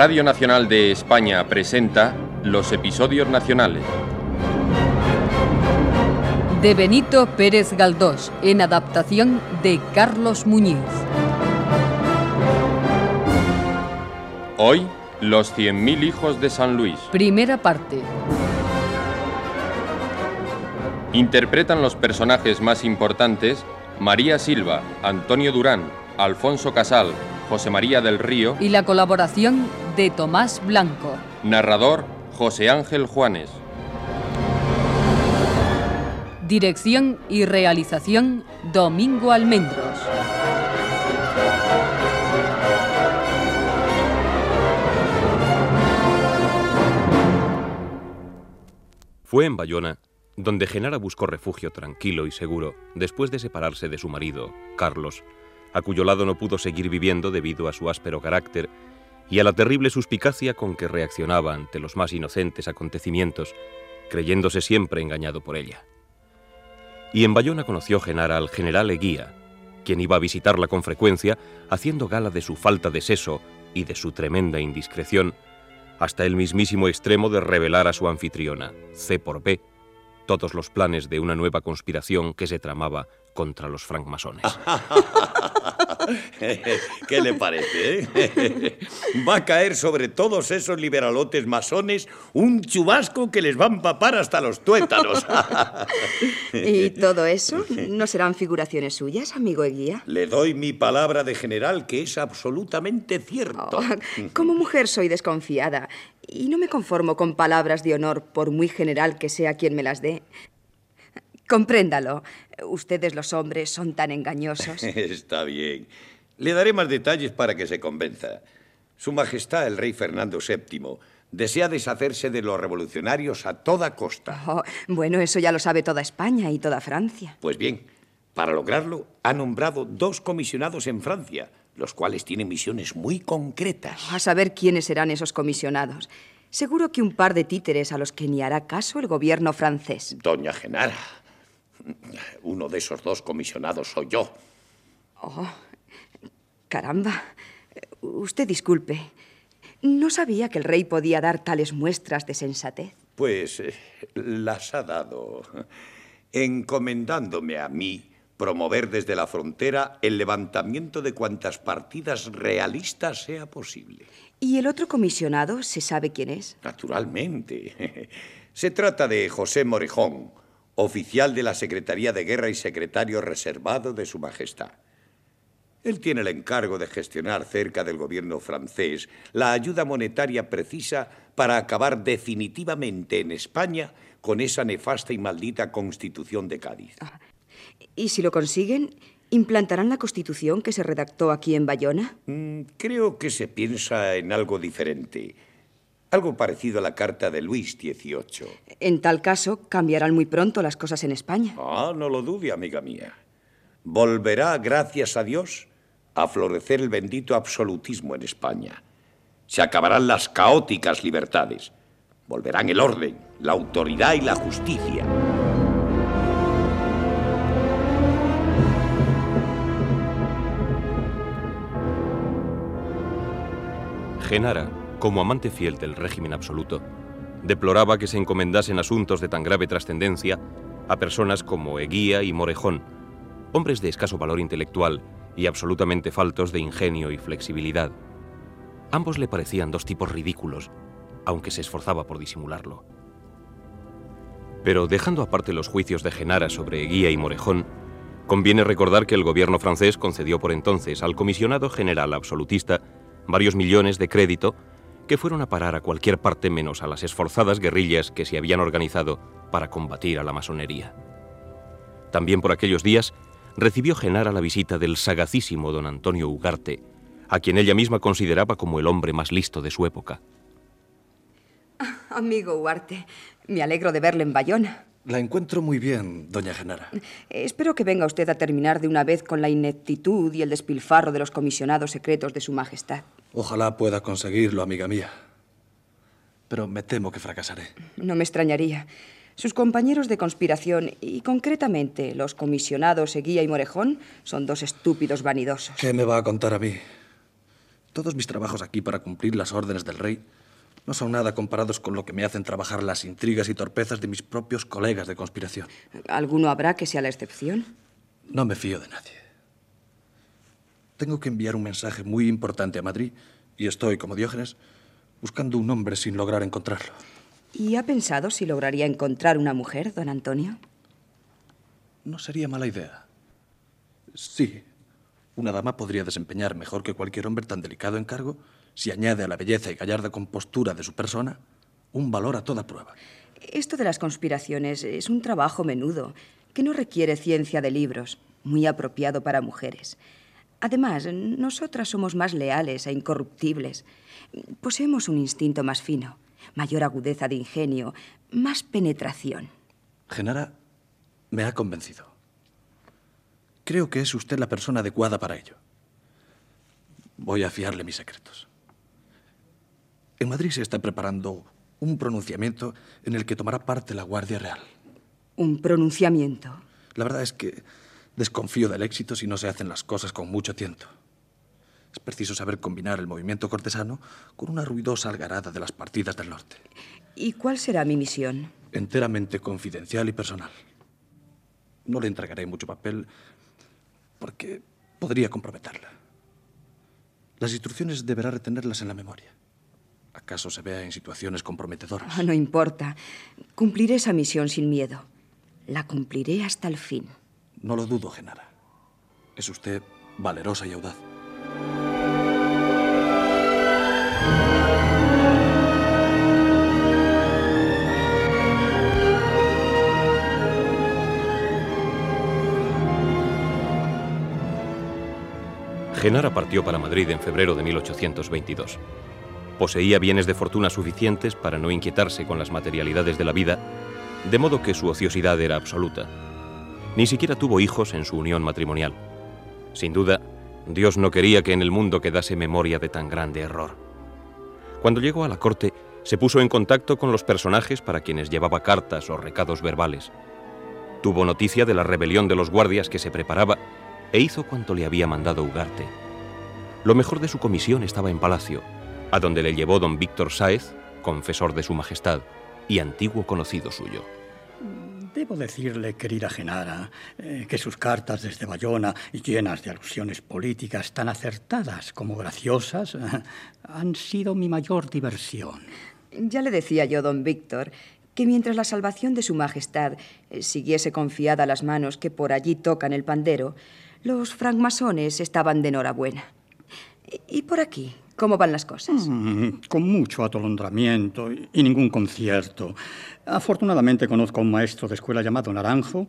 Radio Nacional de España presenta los episodios nacionales. De Benito Pérez Galdós, en adaptación de Carlos Muñiz. Hoy, los 100.000 hijos de San Luis. Primera parte. Interpretan los personajes más importantes María Silva, Antonio Durán, Alfonso Casal, José María del Río y la colaboración de Tomás Blanco. Narrador José Ángel Juanes. Dirección y realización Domingo Almendros. Fue en Bayona donde Genara buscó refugio tranquilo y seguro después de separarse de su marido, Carlos, a cuyo lado no pudo seguir viviendo debido a su áspero carácter y a la terrible suspicacia con que reaccionaba ante los más inocentes acontecimientos, creyéndose siempre engañado por ella. Y en Bayona conoció Genara al general Eguía, quien iba a visitarla con frecuencia, haciendo gala de su falta de seso y de su tremenda indiscreción, hasta el mismísimo extremo de revelar a su anfitriona, C por B, todos los planes de una nueva conspiración que se tramaba contra los francmasones. ¿Qué le parece? Eh? Va a caer sobre todos esos liberalotes masones un chubasco que les va a empapar hasta los tuétanos. ¿Y todo eso? ¿No serán figuraciones suyas, amigo Eguía? Le doy mi palabra de general que es absolutamente cierto. Oh, como mujer soy desconfiada y no me conformo con palabras de honor por muy general que sea quien me las dé. Compréndalo. Ustedes los hombres son tan engañosos. Está bien. Le daré más detalles para que se convenza. Su Majestad el Rey Fernando VII desea deshacerse de los revolucionarios a toda costa. Oh, bueno, eso ya lo sabe toda España y toda Francia. Pues bien, para lograrlo ha nombrado dos comisionados en Francia, los cuales tienen misiones muy concretas. A saber quiénes serán esos comisionados. Seguro que un par de títeres a los que ni hará caso el gobierno francés. Doña Genara, uno de esos dos comisionados soy yo. Oh, caramba. Usted disculpe. No sabía que el rey podía dar tales muestras de sensatez. Pues eh, las ha dado, encomendándome a mí promover desde la frontera el levantamiento de cuantas partidas realistas sea posible. ¿Y el otro comisionado se sabe quién es? Naturalmente. Se trata de José Morejón, oficial de la Secretaría de Guerra y secretario reservado de Su Majestad. Él tiene el encargo de gestionar cerca del gobierno francés la ayuda monetaria precisa para acabar definitivamente en España con esa nefasta y maldita Constitución de Cádiz. Ah, ¿Y si lo consiguen, implantarán la Constitución que se redactó aquí en Bayona? Mm, creo que se piensa en algo diferente. Algo parecido a la carta de Luis XVIII. En tal caso, cambiarán muy pronto las cosas en España. Ah, no lo dude, amiga mía. Volverá, gracias a Dios, a florecer el bendito absolutismo en España. Se acabarán las caóticas libertades. Volverán el orden, la autoridad y la justicia. Genara como amante fiel del régimen absoluto, deploraba que se encomendasen asuntos de tan grave trascendencia a personas como Eguía y Morejón, hombres de escaso valor intelectual y absolutamente faltos de ingenio y flexibilidad. Ambos le parecían dos tipos ridículos, aunque se esforzaba por disimularlo. Pero dejando aparte los juicios de Genara sobre Eguía y Morejón, conviene recordar que el gobierno francés concedió por entonces al comisionado general absolutista varios millones de crédito que fueron a parar a cualquier parte menos a las esforzadas guerrillas que se habían organizado para combatir a la masonería. También por aquellos días recibió Genara la visita del sagacísimo don Antonio Ugarte, a quien ella misma consideraba como el hombre más listo de su época. Ah, amigo Ugarte, me alegro de verle en Bayona. La encuentro muy bien, doña Genara. Espero que venga usted a terminar de una vez con la ineptitud y el despilfarro de los comisionados secretos de Su Majestad. Ojalá pueda conseguirlo, amiga mía. Pero me temo que fracasaré. No me extrañaría. Sus compañeros de conspiración, y concretamente los comisionados Eguía y Morejón, son dos estúpidos vanidosos. ¿Qué me va a contar a mí? Todos mis trabajos aquí para cumplir las órdenes del rey no son nada comparados con lo que me hacen trabajar las intrigas y torpezas de mis propios colegas de conspiración. ¿Alguno habrá que sea la excepción? No me fío de nadie. Tengo que enviar un mensaje muy importante a Madrid y estoy, como Diógenes, buscando un hombre sin lograr encontrarlo. ¿Y ha pensado si lograría encontrar una mujer, don Antonio? No sería mala idea. Sí, una dama podría desempeñar mejor que cualquier hombre tan delicado encargo si añade a la belleza y gallarda compostura de su persona un valor a toda prueba. Esto de las conspiraciones es un trabajo menudo, que no requiere ciencia de libros, muy apropiado para mujeres. Además, nosotras somos más leales e incorruptibles. Poseemos un instinto más fino, mayor agudeza de ingenio, más penetración. Genara me ha convencido. Creo que es usted la persona adecuada para ello. Voy a fiarle mis secretos. En Madrid se está preparando un pronunciamiento en el que tomará parte la Guardia Real. ¿Un pronunciamiento? La verdad es que desconfío del éxito si no se hacen las cosas con mucho tiento. Es preciso saber combinar el movimiento cortesano con una ruidosa algarada de las partidas del norte. ¿Y cuál será mi misión? Enteramente confidencial y personal. No le entregaré mucho papel porque podría comprometerla. Las instrucciones deberá retenerlas en la memoria. ¿Acaso se vea en situaciones comprometedoras? Ah, no importa. Cumpliré esa misión sin miedo. La cumpliré hasta el fin. No lo dudo, Genara. Es usted valerosa y audaz. Genara partió para Madrid en febrero de 1822. Poseía bienes de fortuna suficientes para no inquietarse con las materialidades de la vida, de modo que su ociosidad era absoluta. Ni siquiera tuvo hijos en su unión matrimonial. Sin duda, Dios no quería que en el mundo quedase memoria de tan grande error. Cuando llegó a la corte, se puso en contacto con los personajes para quienes llevaba cartas o recados verbales. Tuvo noticia de la rebelión de los guardias que se preparaba e hizo cuanto le había mandado Ugarte. Lo mejor de su comisión estaba en palacio, a donde le llevó don Víctor Sáez, confesor de su majestad y antiguo conocido suyo. Debo decirle, querida Genara, eh, que sus cartas desde Bayona, llenas de alusiones políticas tan acertadas como graciosas, han sido mi mayor diversión. Ya le decía yo, don Víctor, que mientras la salvación de su Majestad eh, siguiese confiada a las manos que por allí tocan el pandero, los francmasones estaban de enhorabuena. ¿Y por aquí? ¿Cómo van las cosas? Mm, con mucho atolondramiento y ningún concierto. Afortunadamente conozco a un maestro de escuela llamado Naranjo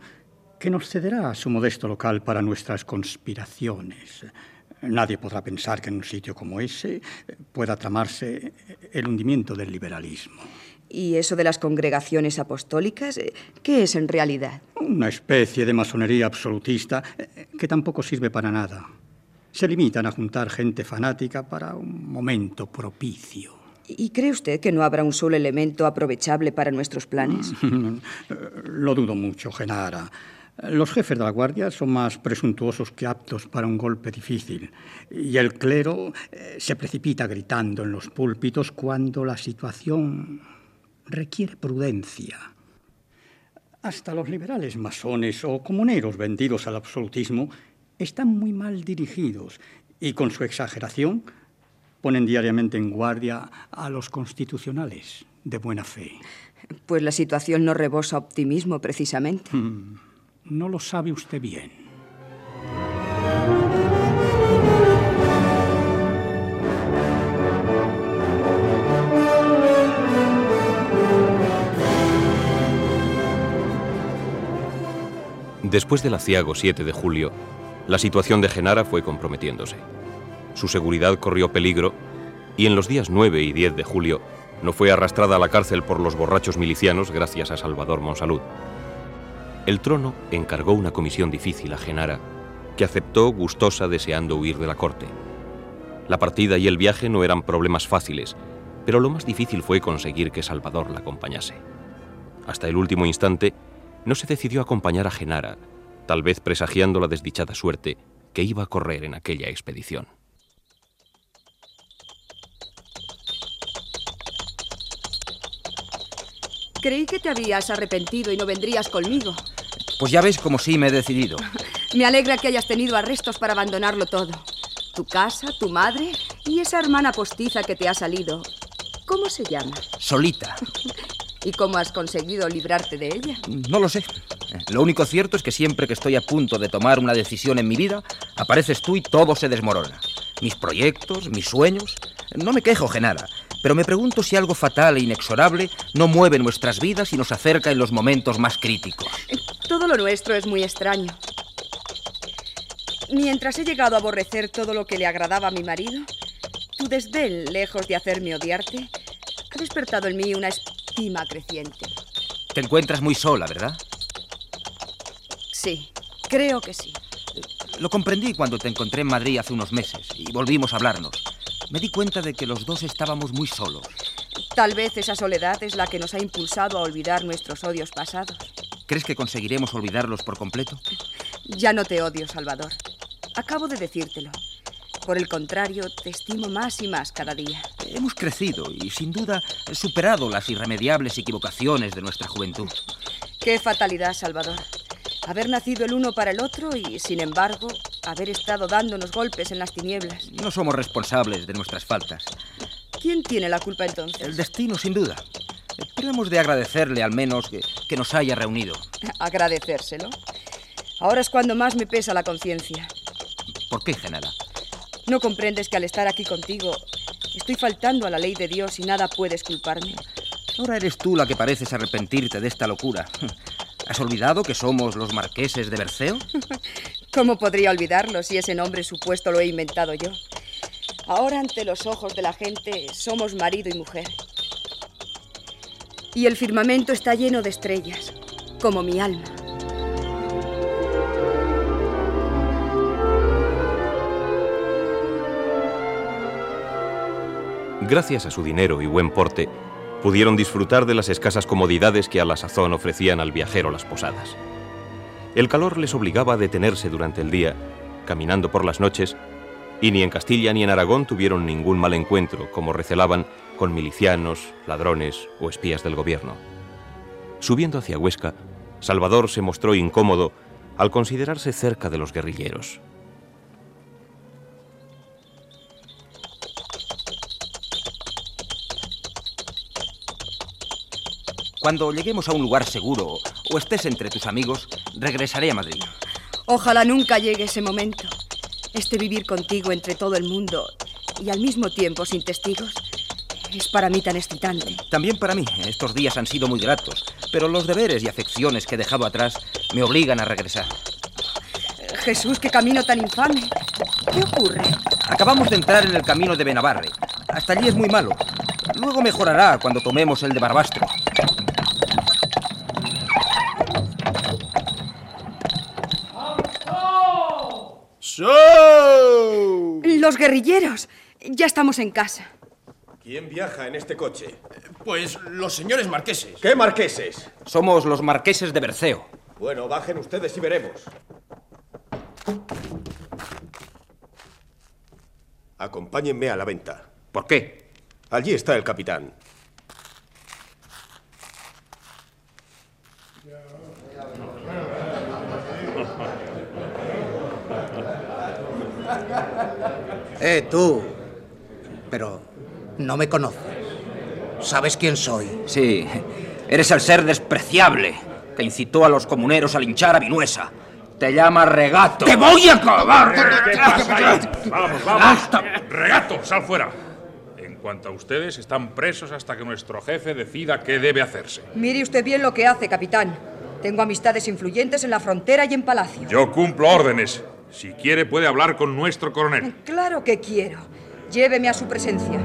que nos cederá su modesto local para nuestras conspiraciones. Nadie podrá pensar que en un sitio como ese pueda tramarse el hundimiento del liberalismo. ¿Y eso de las congregaciones apostólicas? ¿Qué es en realidad? Una especie de masonería absolutista eh, que tampoco sirve para nada. Se limitan a juntar gente fanática para un momento propicio. ¿Y cree usted que no habrá un solo elemento aprovechable para nuestros planes? Lo dudo mucho, Genara. Los jefes de la Guardia son más presuntuosos que aptos para un golpe difícil. Y el clero eh, se precipita gritando en los púlpitos cuando la situación requiere prudencia. Hasta los liberales masones o comuneros vendidos al absolutismo están muy mal dirigidos y con su exageración ponen diariamente en guardia a los constitucionales de buena fe. Pues la situación no rebosa optimismo precisamente. Mm, no lo sabe usted bien. Después del aciago 7 de julio, la situación de Genara fue comprometiéndose. Su seguridad corrió peligro y en los días 9 y 10 de julio no fue arrastrada a la cárcel por los borrachos milicianos gracias a Salvador Monsalud. El trono encargó una comisión difícil a Genara, que aceptó gustosa deseando huir de la corte. La partida y el viaje no eran problemas fáciles, pero lo más difícil fue conseguir que Salvador la acompañase. Hasta el último instante, no se decidió acompañar a Genara, tal vez presagiando la desdichada suerte que iba a correr en aquella expedición. Creí que te habías arrepentido y no vendrías conmigo. Pues ya ves como sí me he decidido. me alegra que hayas tenido arrestos para abandonarlo todo. Tu casa, tu madre y esa hermana postiza que te ha salido. ¿Cómo se llama? Solita. ¿Y cómo has conseguido librarte de ella? No lo sé. Lo único cierto es que siempre que estoy a punto de tomar una decisión en mi vida, apareces tú y todo se desmorona. Mis proyectos, mis sueños. No me quejo, Genara, pero me pregunto si algo fatal e inexorable no mueve nuestras vidas y nos acerca en los momentos más críticos. Todo lo nuestro es muy extraño. Mientras he llegado a aborrecer todo lo que le agradaba a mi marido, tu desdén, lejos de hacerme odiarte, ha despertado en mí una estima creciente. Te encuentras muy sola, ¿verdad? Sí, creo que sí. Lo comprendí cuando te encontré en Madrid hace unos meses y volvimos a hablarnos. Me di cuenta de que los dos estábamos muy solos. Tal vez esa soledad es la que nos ha impulsado a olvidar nuestros odios pasados. ¿Crees que conseguiremos olvidarlos por completo? Ya no te odio, Salvador. Acabo de decírtelo. Por el contrario, te estimo más y más cada día. Hemos crecido y sin duda superado las irremediables equivocaciones de nuestra juventud. Qué fatalidad, Salvador. Haber nacido el uno para el otro y, sin embargo, haber estado dándonos golpes en las tinieblas. No somos responsables de nuestras faltas. ¿Quién tiene la culpa entonces? El destino, sin duda. Pero hemos de agradecerle al menos que, que nos haya reunido. Agradecérselo. Ahora es cuando más me pesa la conciencia. ¿Por qué, Genara? ¿No comprendes que al estar aquí contigo estoy faltando a la ley de Dios y nada puedes culparme? Ahora eres tú la que pareces arrepentirte de esta locura. ¿Has olvidado que somos los marqueses de Berceo? ¿Cómo podría olvidarlo si ese nombre supuesto lo he inventado yo? Ahora ante los ojos de la gente somos marido y mujer. Y el firmamento está lleno de estrellas, como mi alma. Gracias a su dinero y buen porte, pudieron disfrutar de las escasas comodidades que a la sazón ofrecían al viajero las posadas. El calor les obligaba a detenerse durante el día, caminando por las noches, y ni en Castilla ni en Aragón tuvieron ningún mal encuentro, como recelaban, con milicianos, ladrones o espías del gobierno. Subiendo hacia Huesca, Salvador se mostró incómodo al considerarse cerca de los guerrilleros. Cuando lleguemos a un lugar seguro o estés entre tus amigos, regresaré a Madrid. Ojalá nunca llegue ese momento. Este vivir contigo entre todo el mundo y al mismo tiempo sin testigos es para mí tan excitante. También para mí. Estos días han sido muy gratos, pero los deberes y afecciones que he dejado atrás me obligan a regresar. Jesús, qué camino tan infame. ¿Qué ocurre? Acabamos de entrar en el camino de Benavarre. Hasta allí es muy malo. Luego mejorará cuando tomemos el de Barbastro. Los guerrilleros. Ya estamos en casa. ¿Quién viaja en este coche? Pues los señores marqueses. ¿Qué marqueses? Somos los marqueses de Berceo. Bueno, bajen ustedes y veremos. Acompáñenme a la venta. ¿Por qué? Allí está el capitán. Eh, tú. Pero no me conoces. ¿Sabes quién soy? Sí, eres el ser despreciable que incitó a los comuneros a linchar a Vinuesa. Te llama regato. ¡Te voy a acabar! ¿Qué pasa ahí? Vamos, vamos. Regato, sal fuera. En cuanto a ustedes, están presos hasta que nuestro jefe decida qué debe hacerse. Mire usted bien lo que hace, capitán. Tengo amistades influyentes en la frontera y en palacio. Yo cumplo órdenes. Si quiere, puede hablar con nuestro coronel. Claro que quiero. Lléveme a su presencia.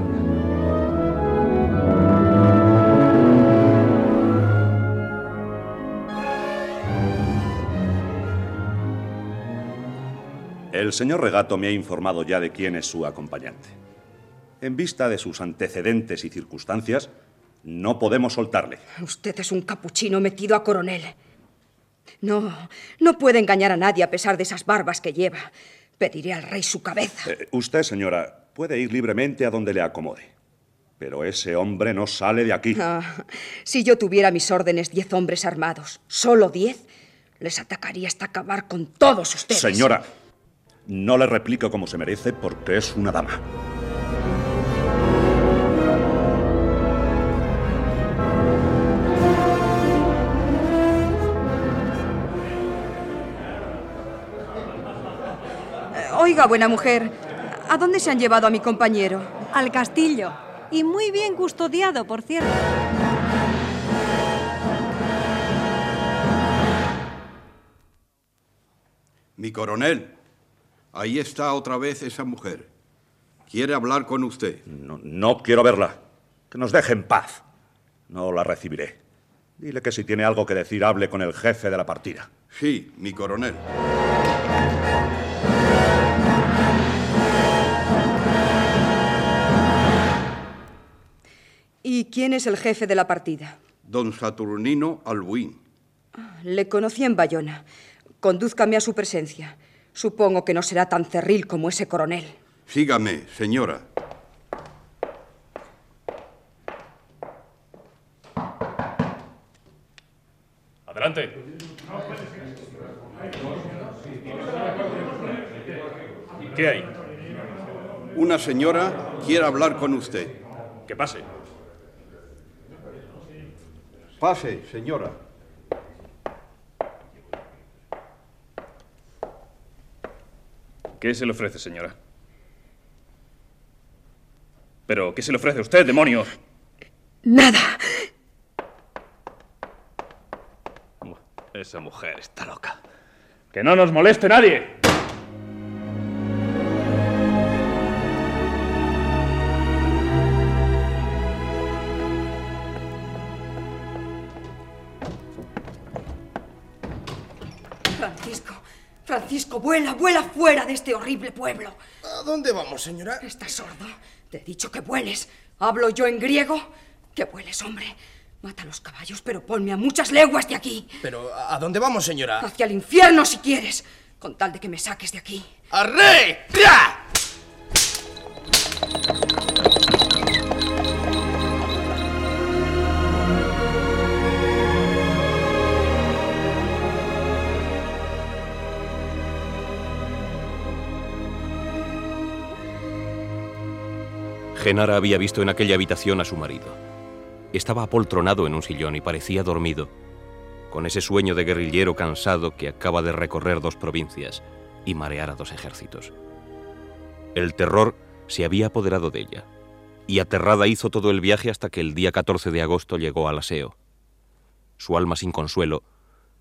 El señor Regato me ha informado ya de quién es su acompañante. En vista de sus antecedentes y circunstancias, no podemos soltarle. Usted es un capuchino metido a coronel. No, no puede engañar a nadie a pesar de esas barbas que lleva. Pediré al rey su cabeza. Eh, usted, señora, puede ir libremente a donde le acomode. Pero ese hombre no sale de aquí. Ah, si yo tuviera a mis órdenes diez hombres armados, solo diez, les atacaría hasta acabar con todos ustedes. Señora, no le replico como se merece porque es una dama. Oiga, buena mujer, ¿a dónde se han llevado a mi compañero? Al castillo. Y muy bien custodiado, por cierto. Mi coronel, ahí está otra vez esa mujer. Quiere hablar con usted. No, no quiero verla. Que nos deje en paz. No la recibiré. Dile que si tiene algo que decir, hable con el jefe de la partida. Sí, mi coronel. ¿Y quién es el jefe de la partida? Don Saturnino Albuín. Le conocí en Bayona. Condúzcame a su presencia. Supongo que no será tan cerril como ese coronel. Sígame, señora. Adelante. ¿Qué hay? Una señora quiere hablar con usted. Que pase. Pase, señora. ¿Qué se le ofrece, señora? ¿Pero qué se le ofrece a usted, demonio? Nada. Esa mujer está loca. ¡Que no nos moleste nadie! Vuela, vuela fuera de este horrible pueblo. ¿A dónde vamos, señora? ¿Estás sordo? Te he dicho que vueles. ¿Hablo yo en griego? Que vueles, hombre. Mata a los caballos, pero ponme a muchas leguas de aquí. Pero, ¿a dónde vamos, señora? Hacia el infierno, si quieres. Con tal de que me saques de aquí. ¡Arre! ¡Ya! Genara había visto en aquella habitación a su marido. Estaba apoltronado en un sillón y parecía dormido, con ese sueño de guerrillero cansado que acaba de recorrer dos provincias y marear a dos ejércitos. El terror se había apoderado de ella, y aterrada hizo todo el viaje hasta que el día 14 de agosto llegó al aseo. Su alma sin consuelo,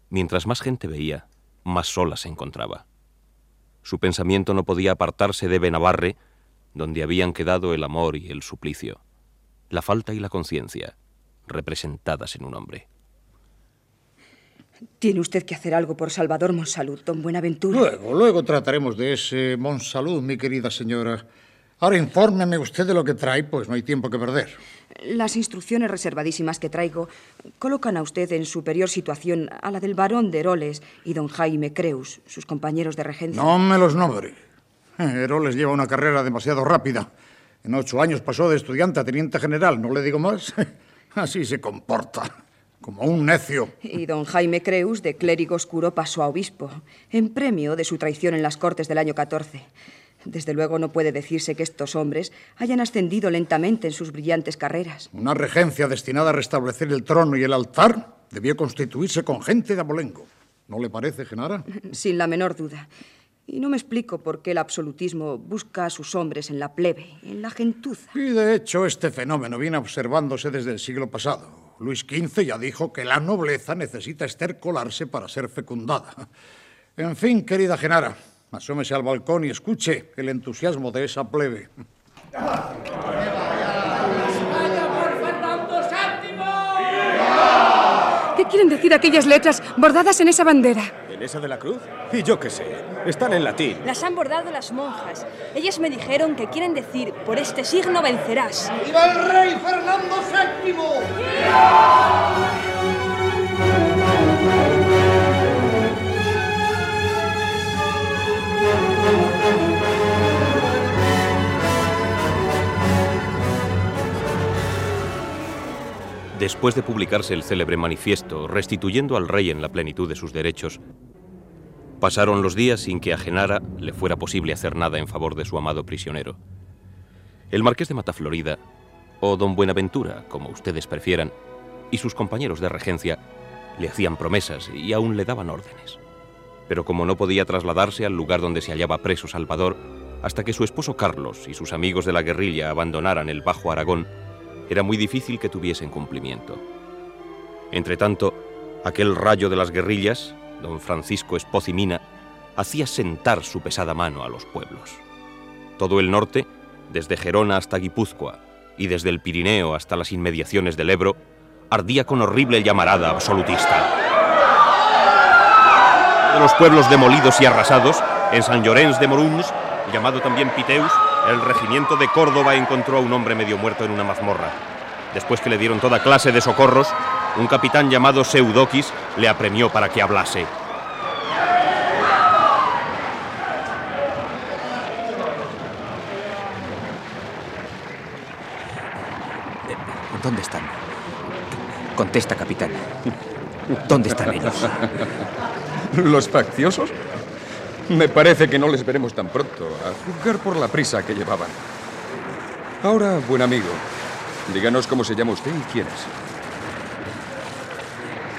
mientras más gente veía, más sola se encontraba. Su pensamiento no podía apartarse de Benavarre, donde habían quedado el amor y el suplicio, la falta y la conciencia, representadas en un hombre. Tiene usted que hacer algo por Salvador Monsalud, don Buenaventura. Luego, luego trataremos de ese Monsalud, mi querida señora. Ahora infórmeme usted de lo que trae, pues no hay tiempo que perder. Las instrucciones reservadísimas que traigo colocan a usted en superior situación a la del barón de Heroles y don Jaime Creus, sus compañeros de regencia. No me los nombre. Heroles lleva una carrera demasiado rápida. En ocho años pasó de estudiante a teniente general, ¿no le digo más? Así se comporta, como un necio. Y don Jaime Creus, de clérigo oscuro, pasó a obispo, en premio de su traición en las Cortes del año 14. Desde luego no puede decirse que estos hombres hayan ascendido lentamente en sus brillantes carreras. Una regencia destinada a restablecer el trono y el altar debió constituirse con gente de abolengo. ¿No le parece, Genara? Sin la menor duda. Y no me explico por qué el absolutismo busca a sus hombres en la plebe, en la gentuza. Y de hecho este fenómeno viene observándose desde el siglo pasado. Luis XV ya dijo que la nobleza necesita estercolarse para ser fecundada. En fin, querida Genara, asómese al balcón y escuche el entusiasmo de esa plebe. ¿Qué quieren decir aquellas letras bordadas en esa bandera? ¿En esa de la cruz? Y yo qué sé. Están en latín. Las han bordado las monjas. Ellas me dijeron que quieren decir, por este signo vencerás. ¡Viva el rey Fernando VII! Después de publicarse el célebre manifiesto restituyendo al rey en la plenitud de sus derechos, pasaron los días sin que a Genara le fuera posible hacer nada en favor de su amado prisionero. El marqués de Mataflorida, o don Buenaventura, como ustedes prefieran, y sus compañeros de regencia le hacían promesas y aún le daban órdenes. Pero como no podía trasladarse al lugar donde se hallaba preso Salvador, hasta que su esposo Carlos y sus amigos de la guerrilla abandonaran el Bajo Aragón, era muy difícil que tuviesen cumplimiento. Entretanto, aquel rayo de las guerrillas, don Francisco Espocimina, hacía sentar su pesada mano a los pueblos. Todo el norte, desde Gerona hasta Guipúzcoa y desde el Pirineo hasta las inmediaciones del Ebro, ardía con horrible llamarada absolutista. De los pueblos demolidos y arrasados, en San Llorenç de Moruns, llamado también Piteus, el regimiento de Córdoba encontró a un hombre medio muerto en una mazmorra. Después que le dieron toda clase de socorros, un capitán llamado Seudoquis le apremió para que hablase. ¿Dónde están? Contesta, capitán. ¿Dónde están ellos? ¿Los facciosos? Me parece que no les veremos tan pronto, a juzgar por la prisa que llevaban. Ahora, buen amigo, díganos cómo se llama usted y quién es.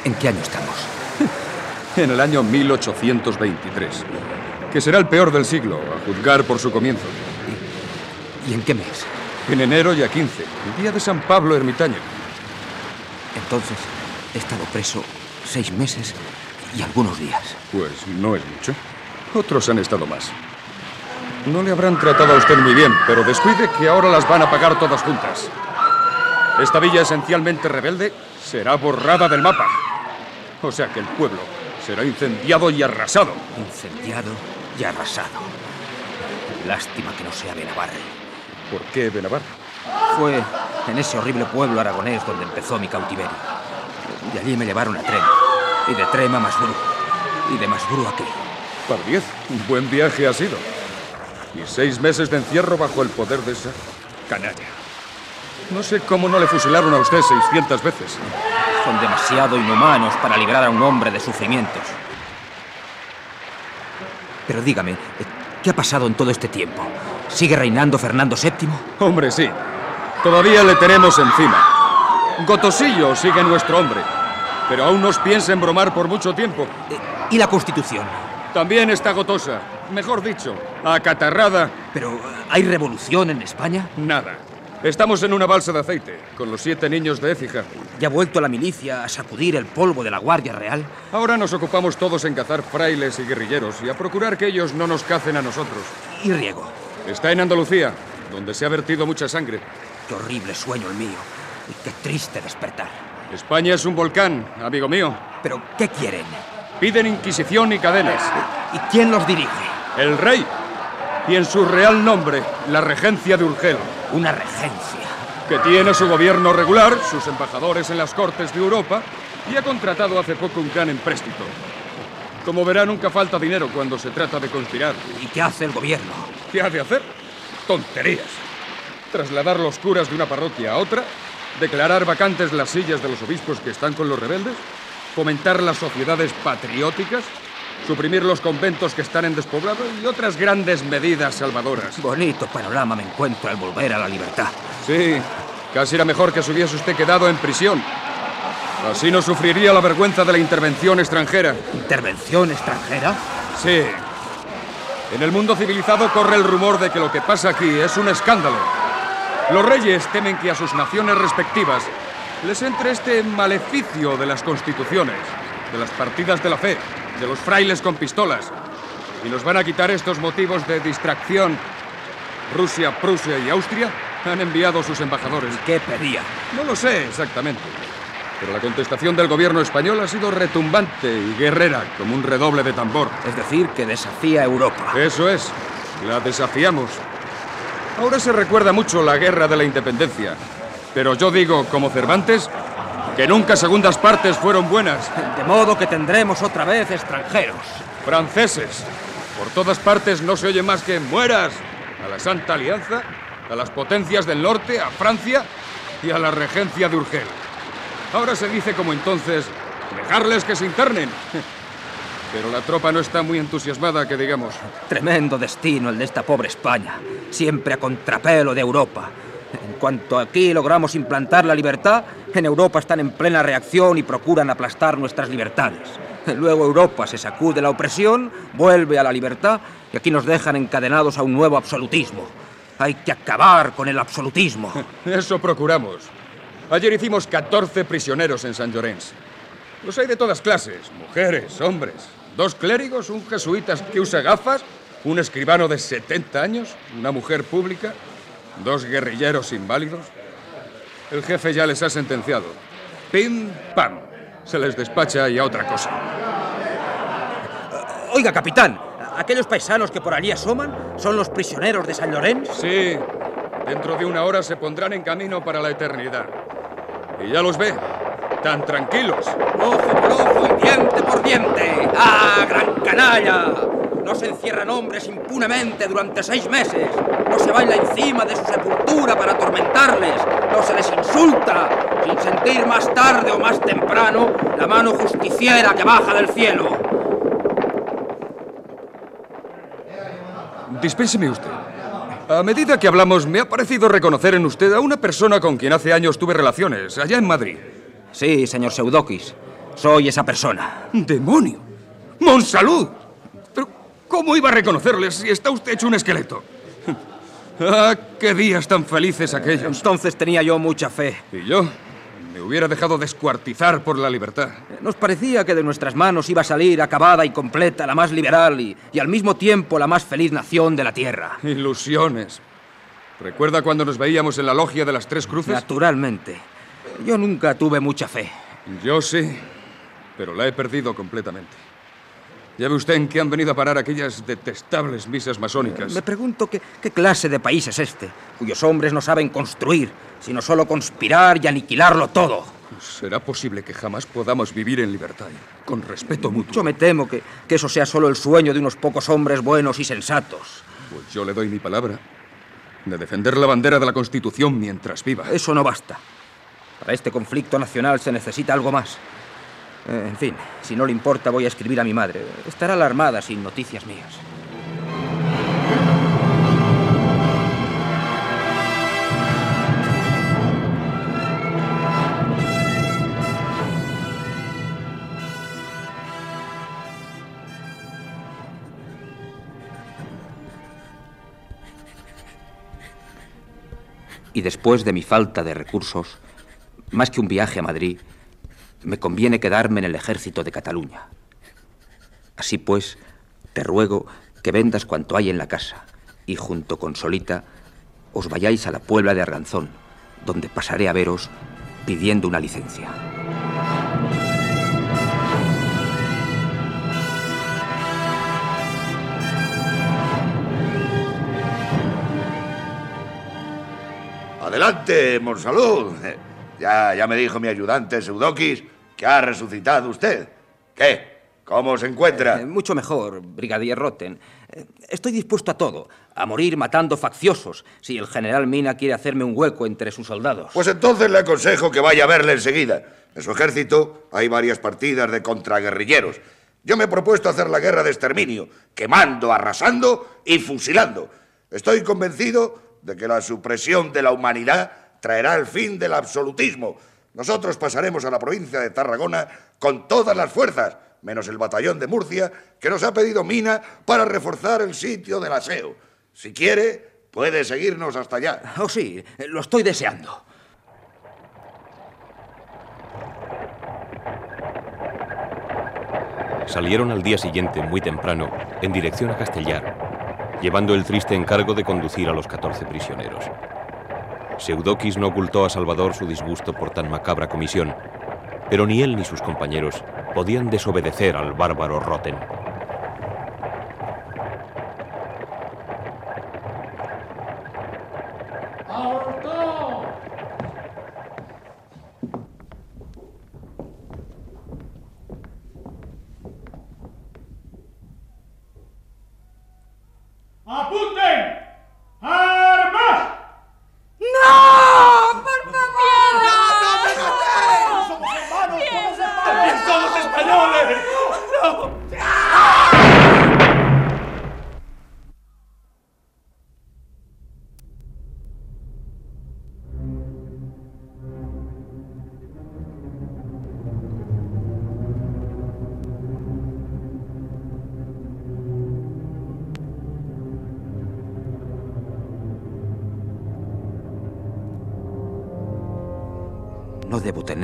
¿En qué año estamos? En el año 1823, que será el peor del siglo, a juzgar por su comienzo. ¿Y en qué mes? En enero y a 15, el día de San Pablo Ermitaño. Entonces, he estado preso seis meses y algunos días. Pues no es mucho. Otros han estado más. No le habrán tratado a usted muy bien, pero descuide que ahora las van a pagar todas juntas. Esta villa esencialmente rebelde será borrada del mapa. O sea que el pueblo será incendiado y arrasado. Incendiado y arrasado. Lástima que no sea Benavar. ¿Por qué Benavar? Fue en ese horrible pueblo aragonés donde empezó mi cautiverio. De allí me llevaron a Trema. Y de Trema a Masbrú. Y de Masbrú aquí. Pardiez, un buen viaje ha sido. Y seis meses de encierro bajo el poder de esa canalla. No sé cómo no le fusilaron a usted 600 veces. Son demasiado inhumanos para librar a un hombre de sufrimientos. Pero dígame, ¿qué ha pasado en todo este tiempo? ¿Sigue reinando Fernando VII? Hombre, sí. Todavía le tenemos encima. Gotosillo sigue nuestro hombre. Pero aún nos piensa en bromar por mucho tiempo. ¿Y la Constitución? También está gotosa. Mejor dicho, acatarrada. ¿Pero hay revolución en España? Nada. Estamos en una balsa de aceite, con los siete niños de Écija. ¿Ya ha vuelto la milicia a sacudir el polvo de la Guardia Real? Ahora nos ocupamos todos en cazar frailes y guerrilleros y a procurar que ellos no nos cacen a nosotros. ¿Y Riego? Está en Andalucía, donde se ha vertido mucha sangre. Qué horrible sueño el mío. Y qué triste despertar. España es un volcán, amigo mío. ¿Pero qué quieren? Piden inquisición y cadenas. ¿Y quién los dirige? El rey. Y en su real nombre, la regencia de Urgel. Una regencia. Que tiene su gobierno regular, sus embajadores en las cortes de Europa y ha contratado hace poco un gran empréstito. Como verá, nunca falta dinero cuando se trata de conspirar. ¿Y qué hace el gobierno? ¿Qué ha de hacer? Tonterías. Trasladar los curas de una parroquia a otra, declarar vacantes las sillas de los obispos que están con los rebeldes, fomentar las sociedades patrióticas, suprimir los conventos que están en despoblado y otras grandes medidas salvadoras. Bonito panorama me encuentro al volver a la libertad. Sí, casi era mejor que se hubiese usted quedado en prisión. Así no sufriría la vergüenza de la intervención extranjera. ¿Intervención extranjera? Sí. En el mundo civilizado corre el rumor de que lo que pasa aquí es un escándalo. Los reyes temen que a sus naciones respectivas les entre este maleficio de las constituciones, de las partidas de la fe, de los frailes con pistolas. Y nos van a quitar estos motivos de distracción. Rusia, Prusia y Austria han enviado sus embajadores. ¿Qué pedía? No lo sé exactamente. Pero la contestación del gobierno español ha sido retumbante y guerrera, como un redoble de tambor. Es decir, que desafía a Europa. Eso es. La desafiamos. Ahora se recuerda mucho la guerra de la independencia. Pero yo digo, como Cervantes, que nunca segundas partes fueron buenas. De modo que tendremos otra vez extranjeros. Franceses. Por todas partes no se oye más que mueras a la Santa Alianza, a las potencias del norte, a Francia y a la regencia de Urgel. Ahora se dice como entonces, dejarles que se internen. Pero la tropa no está muy entusiasmada, que digamos. Tremendo destino el de esta pobre España, siempre a contrapelo de Europa. Cuanto aquí logramos implantar la libertad, en Europa están en plena reacción y procuran aplastar nuestras libertades. Luego Europa se sacude la opresión, vuelve a la libertad y aquí nos dejan encadenados a un nuevo absolutismo. Hay que acabar con el absolutismo. Eso procuramos. Ayer hicimos 14 prisioneros en San Llorenç. Los hay de todas clases, mujeres, hombres. Dos clérigos, un jesuita que usa gafas, un escribano de 70 años, una mujer pública, dos guerrilleros inválidos. El jefe ya les ha sentenciado. Pim, pam. Se les despacha y a otra cosa. Oiga, capitán, ¿aquellos paisanos que por allí asoman son los prisioneros de San Llorenç? Sí. Dentro de una hora se pondrán en camino para la eternidad. Y ya los ve. Tan tranquilos. Ojo por ojo y diente por diente. ¡Ah, gran canalla! No se encierran hombres impunemente durante seis meses. No se baila encima de su sepultura para atormentarles. No se les insulta sin sentir más tarde o más temprano la mano justiciera que baja del cielo. Dispénseme usted. A medida que hablamos, me ha parecido reconocer en usted a una persona con quien hace años tuve relaciones, allá en Madrid. Sí, señor Seudokis. Soy esa persona. ¡Demonio! ¡Monsalud! ¿Cómo iba a reconocerle si está usted hecho un esqueleto? ¡Ah, qué días tan felices aquellos! Entonces tenía yo mucha fe. ¿Y yo? Me hubiera dejado descuartizar por la libertad. Nos parecía que de nuestras manos iba a salir acabada y completa la más liberal y, y al mismo tiempo la más feliz nación de la tierra. Ilusiones. ¿Recuerda cuando nos veíamos en la logia de las Tres Cruces? Naturalmente. Yo nunca tuve mucha fe. Yo sí, pero la he perdido completamente. Ya ve usted en qué han venido a parar aquellas detestables misas masónicas. Me pregunto qué, qué clase de país es este, cuyos hombres no saben construir, sino solo conspirar y aniquilarlo todo. ¿Será posible que jamás podamos vivir en libertad, con respeto mutuo? Yo me temo que, que eso sea solo el sueño de unos pocos hombres buenos y sensatos. Pues yo le doy mi palabra de defender la bandera de la Constitución mientras viva. Eso no basta. Para este conflicto nacional se necesita algo más. Eh, en fin, si no le importa, voy a escribir a mi madre. Estará alarmada sin noticias mías. Y después de mi falta de recursos, más que un viaje a Madrid, me conviene quedarme en el ejército de Cataluña. Así pues, te ruego que vendas cuanto hay en la casa y junto con Solita os vayáis a la Puebla de Arganzón, donde pasaré a veros pidiendo una licencia. Adelante, Monsalud. Ya, ya me dijo mi ayudante Seudokis que ha resucitado usted. ¿Qué? ¿Cómo se encuentra? Eh, mucho mejor, brigadier Rotten. Eh, estoy dispuesto a todo, a morir matando facciosos, si el general Mina quiere hacerme un hueco entre sus soldados. Pues entonces le aconsejo que vaya a verle enseguida. En su ejército hay varias partidas de contraguerrilleros. Yo me he propuesto hacer la guerra de exterminio, quemando, arrasando y fusilando. Estoy convencido de que la supresión de la humanidad traerá el fin del absolutismo. Nosotros pasaremos a la provincia de Tarragona con todas las fuerzas, menos el batallón de Murcia, que nos ha pedido Mina para reforzar el sitio del aseo. Si quiere, puede seguirnos hasta allá. Oh, sí, lo estoy deseando. Salieron al día siguiente, muy temprano, en dirección a Castellar, llevando el triste encargo de conducir a los 14 prisioneros. Seudokis no ocultó a Salvador su disgusto por tan macabra comisión, pero ni él ni sus compañeros podían desobedecer al bárbaro Roten.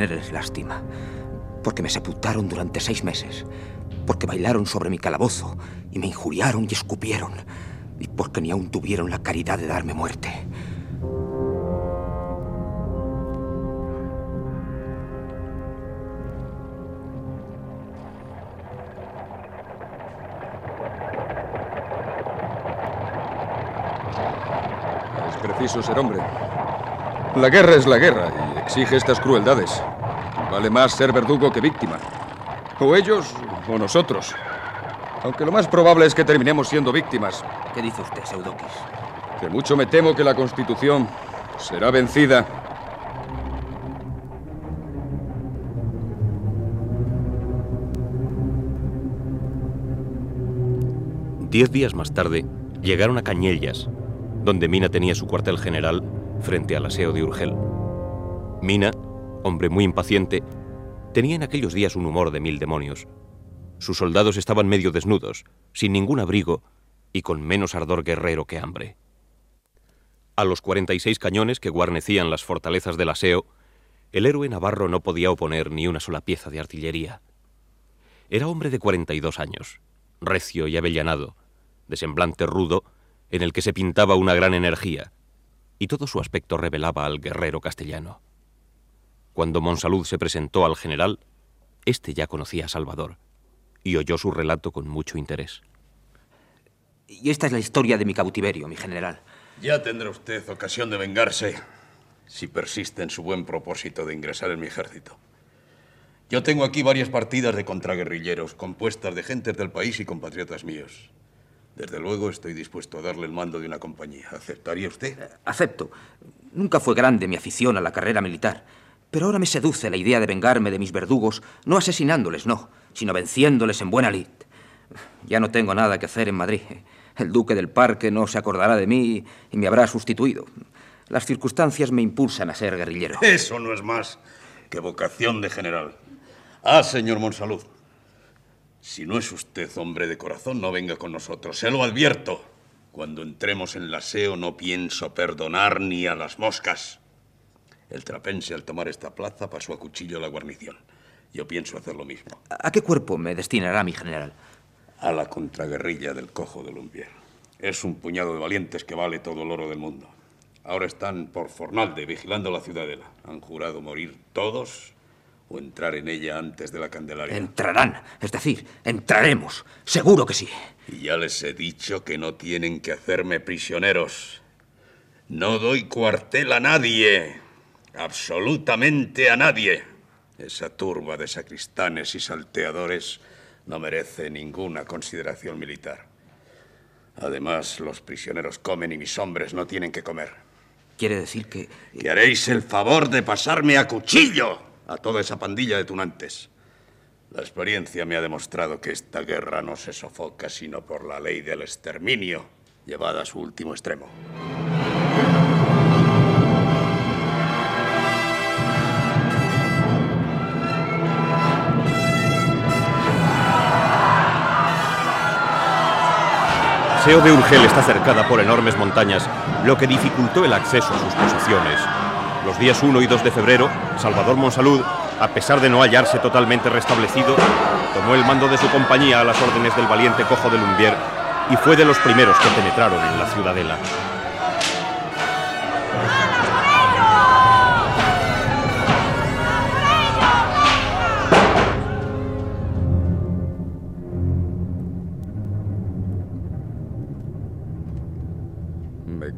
Tenerles lástima, porque me sepultaron durante seis meses, porque bailaron sobre mi calabozo y me injuriaron y escupieron, y porque ni aún tuvieron la caridad de darme muerte. Es preciso ser hombre. La guerra es la guerra y exige estas crueldades. Vale más ser verdugo que víctima. O ellos o nosotros. Aunque lo más probable es que terminemos siendo víctimas. ¿Qué dice usted, Seudokis? Que mucho me temo que la Constitución será vencida. Diez días más tarde, llegaron a Cañellas, donde Mina tenía su cuartel general frente al aseo de Urgel. Mina, hombre muy impaciente, tenía en aquellos días un humor de mil demonios. Sus soldados estaban medio desnudos, sin ningún abrigo y con menos ardor guerrero que hambre. A los 46 cañones que guarnecían las fortalezas del aseo, el héroe navarro no podía oponer ni una sola pieza de artillería. Era hombre de 42 años, recio y avellanado, de semblante rudo, en el que se pintaba una gran energía, y todo su aspecto revelaba al guerrero castellano. Cuando Monsalud se presentó al general, éste ya conocía a Salvador y oyó su relato con mucho interés. Y esta es la historia de mi cautiverio, mi general. Ya tendrá usted ocasión de vengarse si persiste en su buen propósito de ingresar en mi ejército. Yo tengo aquí varias partidas de contraguerrilleros compuestas de gentes del país y compatriotas míos. Desde luego estoy dispuesto a darle el mando de una compañía. ¿Aceptaría usted? Acepto. Nunca fue grande mi afición a la carrera militar, pero ahora me seduce la idea de vengarme de mis verdugos, no asesinándoles, no, sino venciéndoles en buena lid. Ya no tengo nada que hacer en Madrid. El duque del parque no se acordará de mí y me habrá sustituido. Las circunstancias me impulsan a ser guerrillero. Eso no es más que vocación de general. Ah, señor Monsalud. Si no es usted hombre de corazón, no venga con nosotros. Se lo advierto. Cuando entremos en el aseo no pienso perdonar ni a las moscas. El trapense al tomar esta plaza pasó a cuchillo la guarnición. Yo pienso hacer lo mismo. ¿A qué cuerpo me destinará mi general? A la contraguerrilla del cojo de Lumbier. Es un puñado de valientes que vale todo el oro del mundo. Ahora están por Fornalde vigilando la ciudadela. Han jurado morir todos o entrar en ella antes de la Candelaria. Entrarán, es decir, entraremos. Seguro que sí. Y ya les he dicho que no tienen que hacerme prisioneros. No doy cuartel a nadie. Absolutamente a nadie. Esa turba de sacristanes y salteadores no merece ninguna consideración militar. Además, los prisioneros comen y mis hombres no tienen que comer. Quiere decir que... Que haréis el favor de pasarme a cuchillo a toda esa pandilla de tunantes. La experiencia me ha demostrado que esta guerra no se sofoca sino por la ley del exterminio, llevada a su último extremo. Seo de Urgel está cercada por enormes montañas, lo que dificultó el acceso a sus posiciones. Los días 1 y 2 de febrero, Salvador Monsalud, a pesar de no hallarse totalmente restablecido, tomó el mando de su compañía a las órdenes del valiente cojo de Lumbier y fue de los primeros que penetraron en la ciudadela.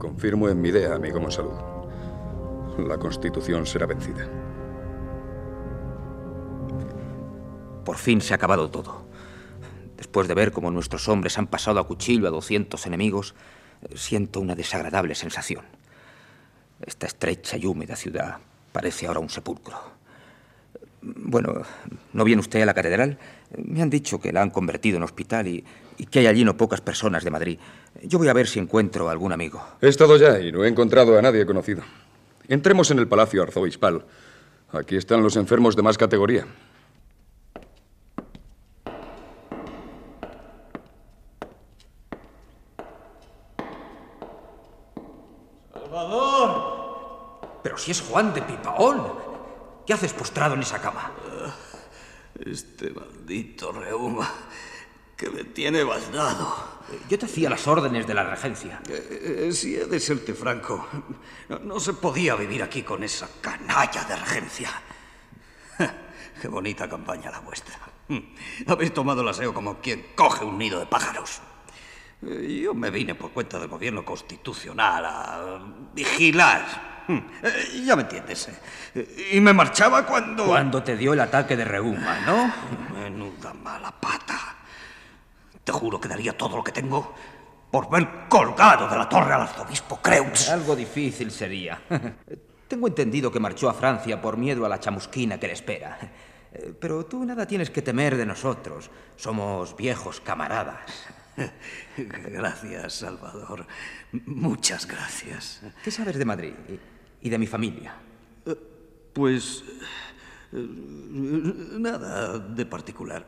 Confirmo en mi idea, amigo Monsalud. La Constitución será vencida. Por fin se ha acabado todo. Después de ver cómo nuestros hombres han pasado a cuchillo a 200 enemigos, siento una desagradable sensación. Esta estrecha y húmeda ciudad parece ahora un sepulcro. Bueno, ¿no viene usted a la catedral? Me han dicho que la han convertido en hospital y, y que hay allí no pocas personas de Madrid. Yo voy a ver si encuentro algún amigo. He estado ya y no he encontrado a nadie conocido. Entremos en el Palacio Arzobispal. Aquí están los enfermos de más categoría. ¡Salvador! Pero si es Juan de Pipaón. ¿Qué haces postrado en esa cama? Este maldito reuma que me tiene baldado. Yo te hacía las órdenes de la regencia. Eh, eh, si he de serte franco, no, no se podía vivir aquí con esa canalla de regencia. Qué bonita campaña la vuestra. Habéis tomado el aseo como quien coge un nido de pájaros. Eh, Yo me vine por cuenta del gobierno constitucional a vigilar. Eh, Ya me entiendes. eh. Y me marchaba cuando... Cuando te dio el ataque de reuma, ¿no? Menuda mala pata. Te juro que daría todo lo que tengo por ver colgado de la torre al arzobispo Creus. Algo difícil sería. Tengo entendido que marchó a Francia por miedo a la chamusquina que le espera. Eh, Pero tú nada tienes que temer de nosotros. Somos viejos camaradas. Gracias, Salvador. Muchas gracias. ¿Qué sabes de Madrid y- de mi familia? Pues... eh, Nada de particular.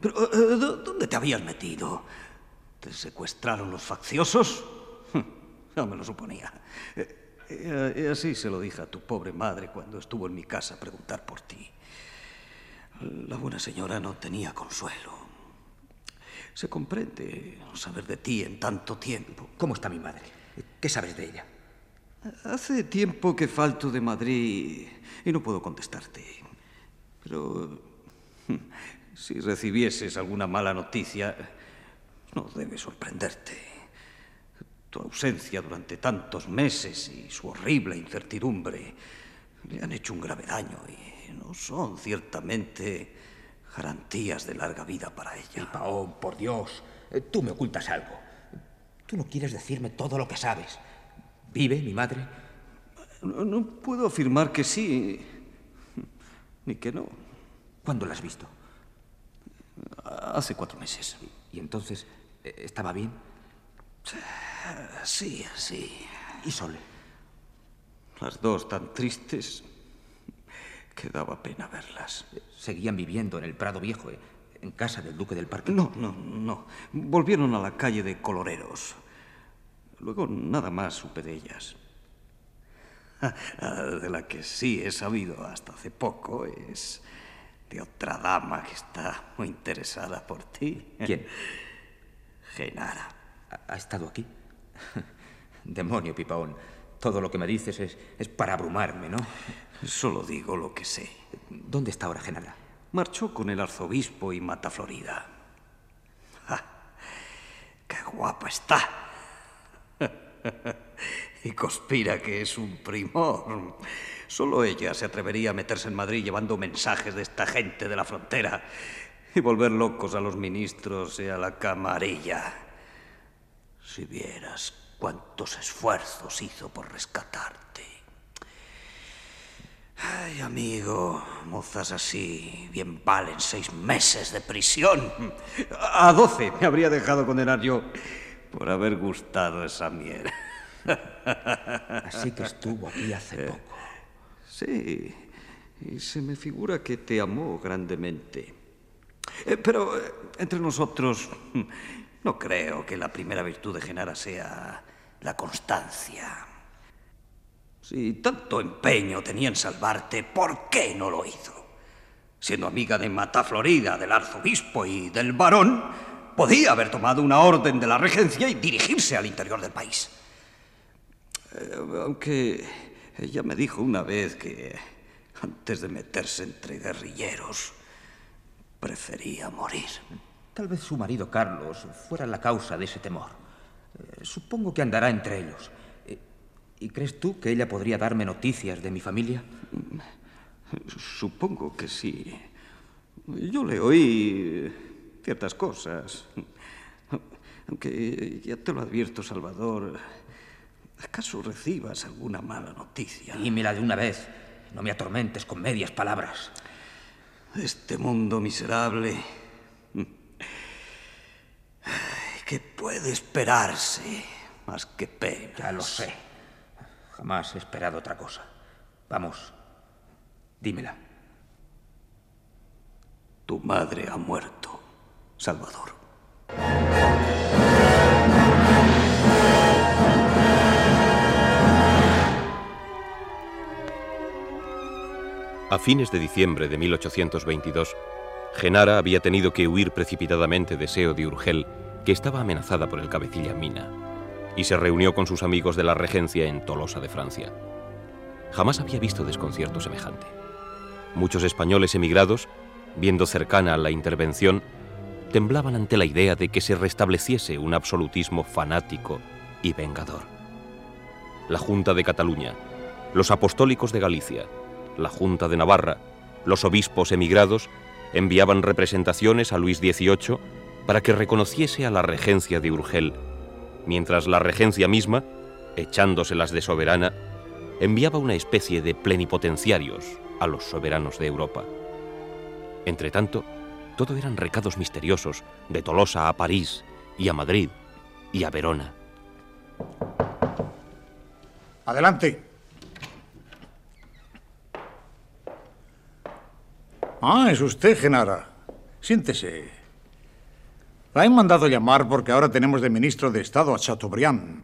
Pero, eh, ¿dó- ¿dónde te habías metido? ¿Te secuestraron los facciosos? No me lo suponía. Eh, eh, así se lo dije a tu pobre madre cuando estuvo en mi casa a preguntar por ti. La buena señora no tenía consuelo. Se comprende saber de ti en tanto tiempo. ¿Cómo está mi madre? ¿Qué sabes de ella? Hace tiempo que falto de Madrid y no puedo contestarte. Pero hm, si recibieses alguna mala noticia, no debe sorprenderte. Tu ausencia durante tantos meses y su horrible incertidumbre le han hecho un grave daño y no son ciertamente garantías de larga vida para ella. Paón, por Dios, eh, tú me ocultas algo. Tú no quieres decirme todo lo que sabes. ¿Vive mi madre? No, no puedo afirmar que sí, ni que no. ¿Cuándo la has visto? Hace cuatro meses. ¿Y entonces eh, estaba bien? Sí, sí. ¿Y Sole? Las dos tan tristes que daba pena verlas. Seguían viviendo en el Prado Viejo, eh, en casa del duque del Parque. No, no, no. Volvieron a la calle de Coloreros. Luego nada más supe de ellas. De la que sí he sabido hasta hace poco es de otra dama que está muy interesada por ti. ¿Quién? Genara. ¿Ha, estado aquí? Demonio, Pipaón. Todo lo que me dices es, es para abrumarme, ¿no? Solo digo lo que sé. ¿Dónde está ahora Genara? Marchó con el arzobispo y mata Florida. ¡Ja! ¡Qué guapa está! Y conspira que es un primor. Solo ella se atrevería a meterse en Madrid llevando mensajes de esta gente de la frontera y volver locos a los ministros y a la camarilla. Si vieras cuántos esfuerzos hizo por rescatarte. Ay, amigo, mozas así bien valen seis meses de prisión. A doce me habría dejado condenar yo por haber gustado esa miel. Así que estuvo aquí hace poco. Sí, y se me figura que te amó grandemente. Eh, pero eh, entre nosotros, no creo que la primera virtud de Genara sea la constancia. Si tanto empeño tenía en salvarte, ¿por qué no lo hizo? Siendo amiga de Mata Florida, del arzobispo y del barón, podía haber tomado una orden de la regencia y dirigirse al interior del país. Eh, aunque ella me dijo una vez que antes de meterse entre guerrilleros, prefería morir. Tal vez su marido Carlos fuera la causa de ese temor. Eh, supongo que andará entre ellos. Eh, ¿Y crees tú que ella podría darme noticias de mi familia? Supongo que sí. Yo le oí ciertas cosas. Aunque ya te lo advierto, Salvador. ¿Acaso recibas alguna mala noticia? Dímela de una vez. No me atormentes con medias palabras. Este mundo miserable. Ay, ¿Qué puede esperarse más que pena? Ya lo sé. Jamás he esperado otra cosa. Vamos, dímela. Tu madre ha muerto, Salvador. A fines de diciembre de 1822, Genara había tenido que huir precipitadamente de Seo de Urgel, que estaba amenazada por el cabecilla Mina, y se reunió con sus amigos de la regencia en Tolosa de Francia. Jamás había visto desconcierto semejante. Muchos españoles emigrados, viendo cercana la intervención, temblaban ante la idea de que se restableciese un absolutismo fanático y vengador. La Junta de Cataluña, los apostólicos de Galicia, la Junta de Navarra, los obispos emigrados enviaban representaciones a Luis XVIII para que reconociese a la regencia de Urgel, mientras la regencia misma, echándoselas de soberana, enviaba una especie de plenipotenciarios a los soberanos de Europa. Entretanto, todo eran recados misteriosos de Tolosa a París y a Madrid y a Verona. Adelante. Ah, es usted, Genara. Siéntese. La he mandado llamar porque ahora tenemos de ministro de Estado a Chateaubriand.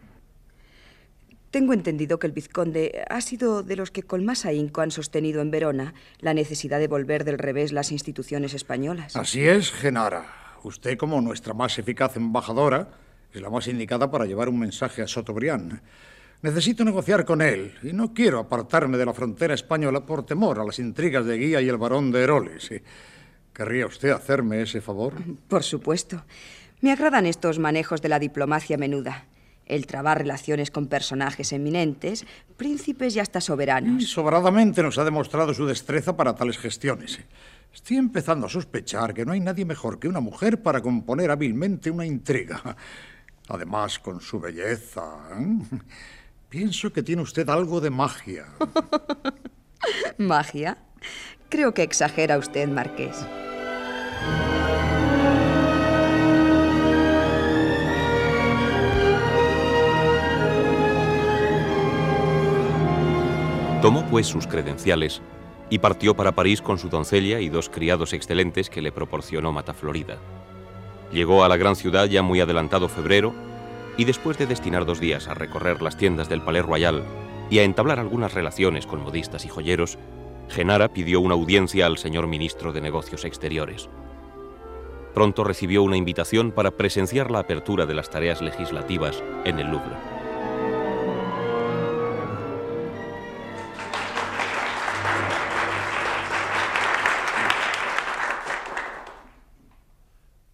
Tengo entendido que el vizconde ha sido de los que con más ahínco han sostenido en Verona la necesidad de volver del revés las instituciones españolas. Así es, Genara. Usted, como nuestra más eficaz embajadora, es la más indicada para llevar un mensaje a Chateaubriand. Necesito negociar con él y no quiero apartarme de la frontera española por temor a las intrigas de Guía y el barón de Heroles. ¿Querría usted hacerme ese favor? Por supuesto. Me agradan estos manejos de la diplomacia menuda. El trabar relaciones con personajes eminentes, príncipes y hasta soberanos. Sobradamente nos ha demostrado su destreza para tales gestiones. Estoy empezando a sospechar que no hay nadie mejor que una mujer para componer hábilmente una intriga. Además, con su belleza. ¿eh? Pienso que tiene usted algo de magia. ¿Magia? Creo que exagera usted, Marqués. Tomó pues sus credenciales y partió para París con su doncella y dos criados excelentes que le proporcionó Mataflorida. Llegó a la gran ciudad ya muy adelantado febrero y después de destinar dos días a recorrer las tiendas del Palais Royal y a entablar algunas relaciones con modistas y joyeros, Genara pidió una audiencia al señor ministro de Negocios Exteriores. Pronto recibió una invitación para presenciar la apertura de las tareas legislativas en el Louvre.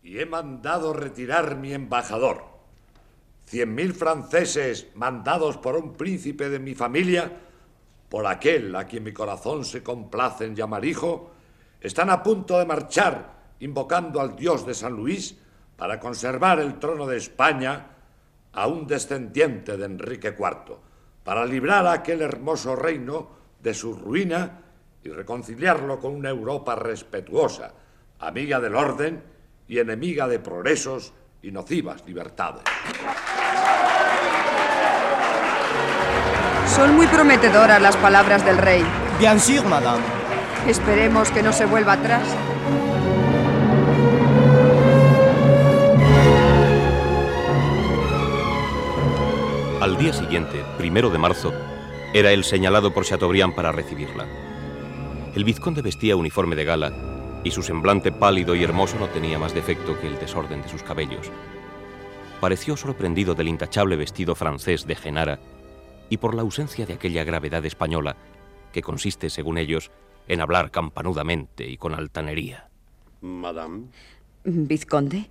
Y he mandado retirar mi embajador. Cien mil franceses mandados por un príncipe de mi familia, por aquel a quien mi corazón se complace en llamar hijo, están a punto de marchar invocando al dios de San Luis para conservar el trono de España a un descendiente de Enrique IV, para librar a aquel hermoso reino de su ruina y reconciliarlo con una Europa respetuosa, amiga del orden y enemiga de progresos y nocivas libertades. Son muy prometedoras las palabras del rey. Bien sûr, madame. Esperemos que no se vuelva atrás. Al día siguiente, primero de marzo, era el señalado por Chateaubriand para recibirla. El vizconde vestía uniforme de gala y su semblante pálido y hermoso no tenía más defecto que el desorden de sus cabellos. Pareció sorprendido del intachable vestido francés de Genara y por la ausencia de aquella gravedad española que consiste, según ellos, en hablar campanudamente y con altanería. Madame. Vizconde,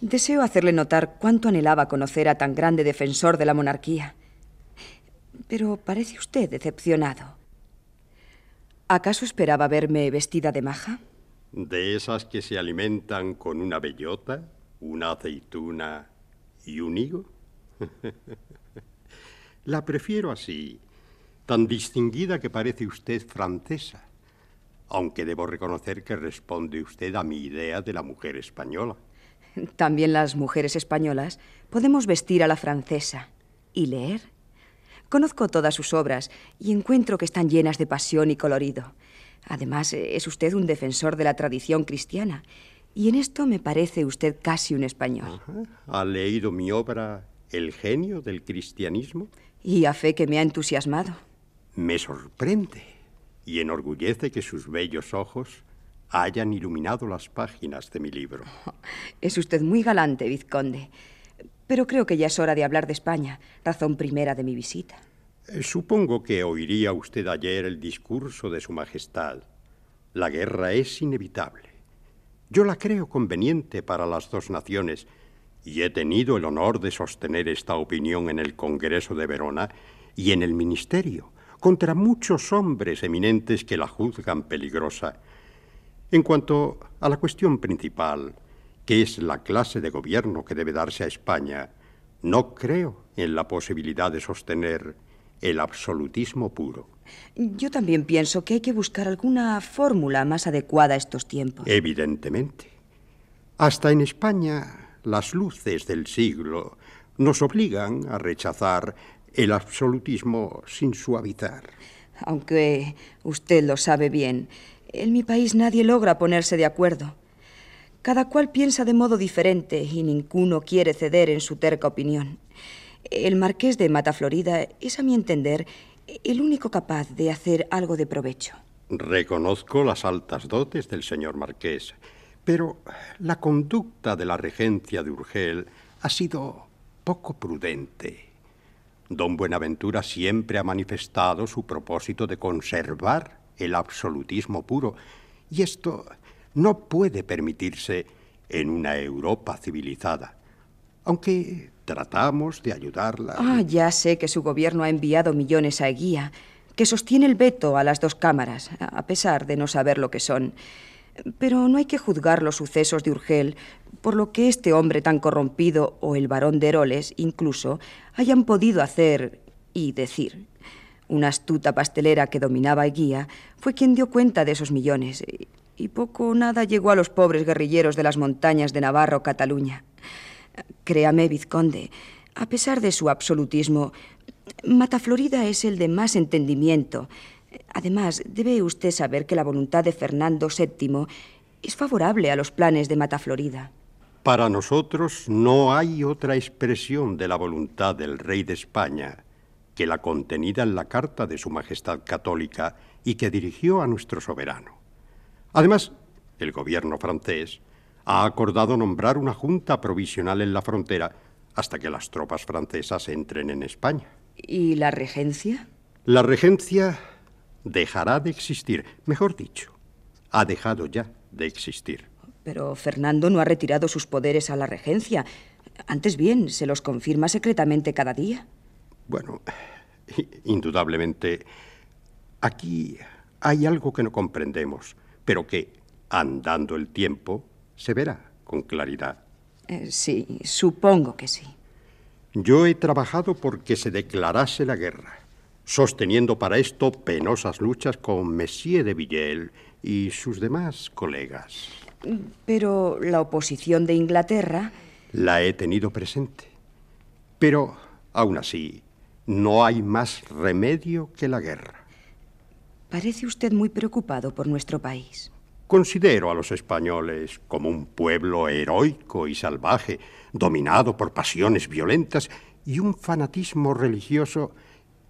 deseo hacerle notar cuánto anhelaba conocer a tan grande defensor de la monarquía. Pero parece usted decepcionado. ¿Acaso esperaba verme vestida de maja? De esas que se alimentan con una bellota, una aceituna y un higo. La prefiero así, tan distinguida que parece usted francesa, aunque debo reconocer que responde usted a mi idea de la mujer española. También las mujeres españolas podemos vestir a la francesa y leer. Conozco todas sus obras y encuentro que están llenas de pasión y colorido. Además, es usted un defensor de la tradición cristiana y en esto me parece usted casi un español. ¿Ha leído mi obra El genio del cristianismo? Y a fe que me ha entusiasmado. Me sorprende. y enorgullece que sus bellos ojos hayan iluminado las páginas de mi libro. Es usted muy galante, vizconde. Pero creo que ya es hora de hablar de España, razón primera de mi visita. Eh, supongo que oiría usted ayer el discurso de Su Majestad. La guerra es inevitable. Yo la creo conveniente para las dos naciones y he tenido el honor de sostener esta opinión en el Congreso de Verona y en el Ministerio, contra muchos hombres eminentes que la juzgan peligrosa. En cuanto a la cuestión principal, que es la clase de gobierno que debe darse a España, no creo en la posibilidad de sostener el absolutismo puro. Yo también pienso que hay que buscar alguna fórmula más adecuada a estos tiempos. Evidentemente. Hasta en España, las luces del siglo nos obligan a rechazar el absolutismo sin suavizar. Aunque usted lo sabe bien, en mi país nadie logra ponerse de acuerdo. Cada cual piensa de modo diferente y ninguno quiere ceder en su terca opinión. El marqués de Mataflorida es, a mi entender, el único capaz de hacer algo de provecho. Reconozco las altas dotes del señor marqués, pero la conducta de la regencia de Urgel ha sido poco prudente. Don Buenaventura siempre ha manifestado su propósito de conservar el absolutismo puro, y esto no puede permitirse en una Europa civilizada, aunque tratamos de ayudarla. Ah, ya sé que su gobierno ha enviado millones a Eguía, que sostiene el veto a las dos cámaras, a pesar de no saber lo que son. Pero no hay que juzgar los sucesos de Urgel por lo que este hombre tan corrompido o el varón de Heroles incluso hayan podido hacer y decir. Una astuta pastelera que dominaba Eguía fue quien dio cuenta de esos millones y poco o nada llegó a los pobres guerrilleros de las montañas de Navarra o Cataluña. Créame, vizconde, a pesar de su absolutismo, Mataflorida es el de más entendimiento. Además, debe usted saber que la voluntad de Fernando VII es favorable a los planes de Mataflorida. Para nosotros no hay otra expresión de la voluntad del rey de España que la contenida en la carta de Su Majestad Católica y que dirigió a nuestro soberano. Además, el gobierno francés ha acordado nombrar una junta provisional en la frontera hasta que las tropas francesas entren en España. ¿Y la regencia? La regencia dejará de existir, mejor dicho, ha dejado ya de existir. Pero Fernando no ha retirado sus poderes a la regencia. Antes bien, se los confirma secretamente cada día. Bueno, indudablemente, aquí hay algo que no comprendemos, pero que, andando el tiempo, se verá con claridad. Eh, sí, supongo que sí. Yo he trabajado porque se declarase la guerra, sosteniendo para esto penosas luchas con Monsieur de Villel y sus demás colegas. Pero la oposición de Inglaterra... La he tenido presente. Pero, aún así, no hay más remedio que la guerra. Parece usted muy preocupado por nuestro país. Considero a los españoles como un pueblo heroico y salvaje, dominado por pasiones violentas y un fanatismo religioso